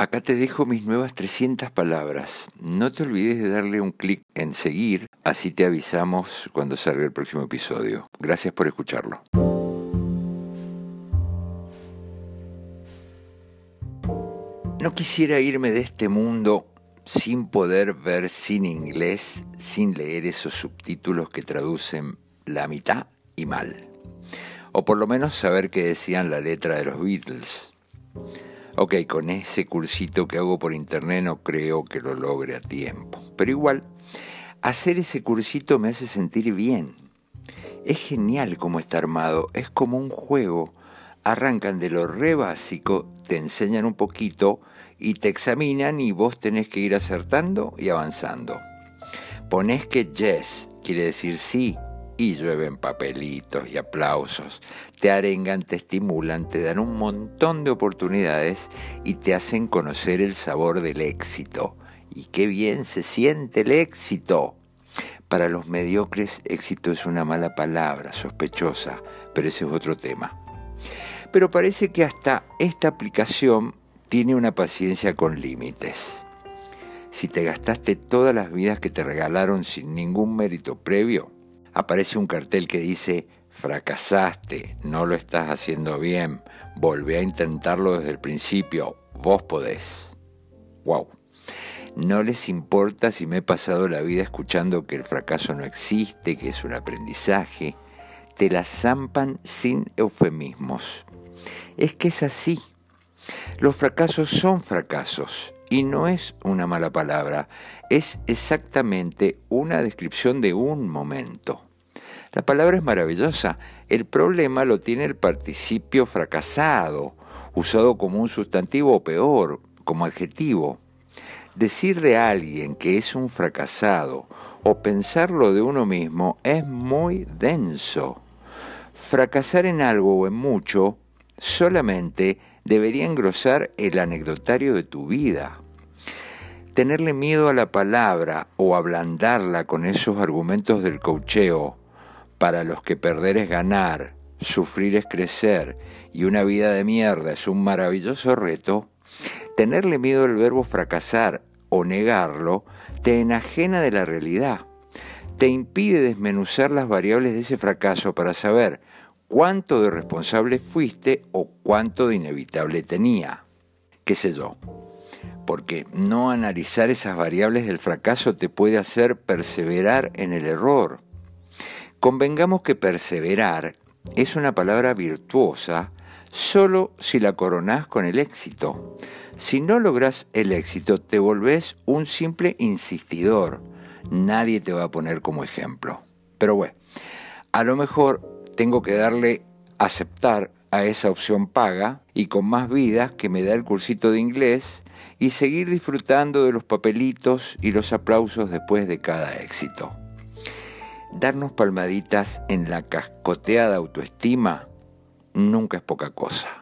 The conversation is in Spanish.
Acá te dejo mis nuevas 300 palabras. No te olvides de darle un clic en seguir, así te avisamos cuando salga el próximo episodio. Gracias por escucharlo. No quisiera irme de este mundo sin poder ver sin inglés, sin leer esos subtítulos que traducen la mitad y mal. O por lo menos saber qué decían la letra de los Beatles. Ok, con ese cursito que hago por internet no creo que lo logre a tiempo. Pero igual, hacer ese cursito me hace sentir bien. Es genial cómo está armado, es como un juego. Arrancan de lo re básico, te enseñan un poquito y te examinan y vos tenés que ir acertando y avanzando. Ponés que yes quiere decir sí y llueven papelitos y aplausos, te arengan, te estimulan, te dan un montón de oportunidades y te hacen conocer el sabor del éxito. Y qué bien se siente el éxito. Para los mediocres, éxito es una mala palabra, sospechosa, pero ese es otro tema. Pero parece que hasta esta aplicación tiene una paciencia con límites. Si te gastaste todas las vidas que te regalaron sin ningún mérito previo, aparece un cartel que dice, fracasaste, no lo estás haciendo bien, volvé a intentarlo desde el principio, vos podés. ¡Wow! No les importa si me he pasado la vida escuchando que el fracaso no existe, que es un aprendizaje. Te la zampan sin eufemismos. Es que es así. Los fracasos son fracasos y no es una mala palabra, es exactamente una descripción de un momento. La palabra es maravillosa, el problema lo tiene el participio fracasado, usado como un sustantivo o peor, como adjetivo. Decirle a alguien que es un fracasado o pensarlo de uno mismo es muy denso. Fracasar en algo o en mucho solamente debería engrosar el anecdotario de tu vida. Tenerle miedo a la palabra o ablandarla con esos argumentos del cocheo, para los que perder es ganar, sufrir es crecer y una vida de mierda es un maravilloso reto, tenerle miedo al verbo fracasar o negarlo te enajena de la realidad, te impide desmenuzar las variables de ese fracaso para saber cuánto de responsable fuiste o cuánto de inevitable tenía. ¿Qué sé yo? Porque no analizar esas variables del fracaso te puede hacer perseverar en el error. Convengamos que perseverar es una palabra virtuosa solo si la coronás con el éxito. Si no logras el éxito, te volvés un simple insistidor. Nadie te va a poner como ejemplo. Pero bueno, a lo mejor tengo que darle aceptar a esa opción paga y con más vidas que me da el cursito de inglés y seguir disfrutando de los papelitos y los aplausos después de cada éxito. Darnos palmaditas en la cascoteada autoestima nunca es poca cosa.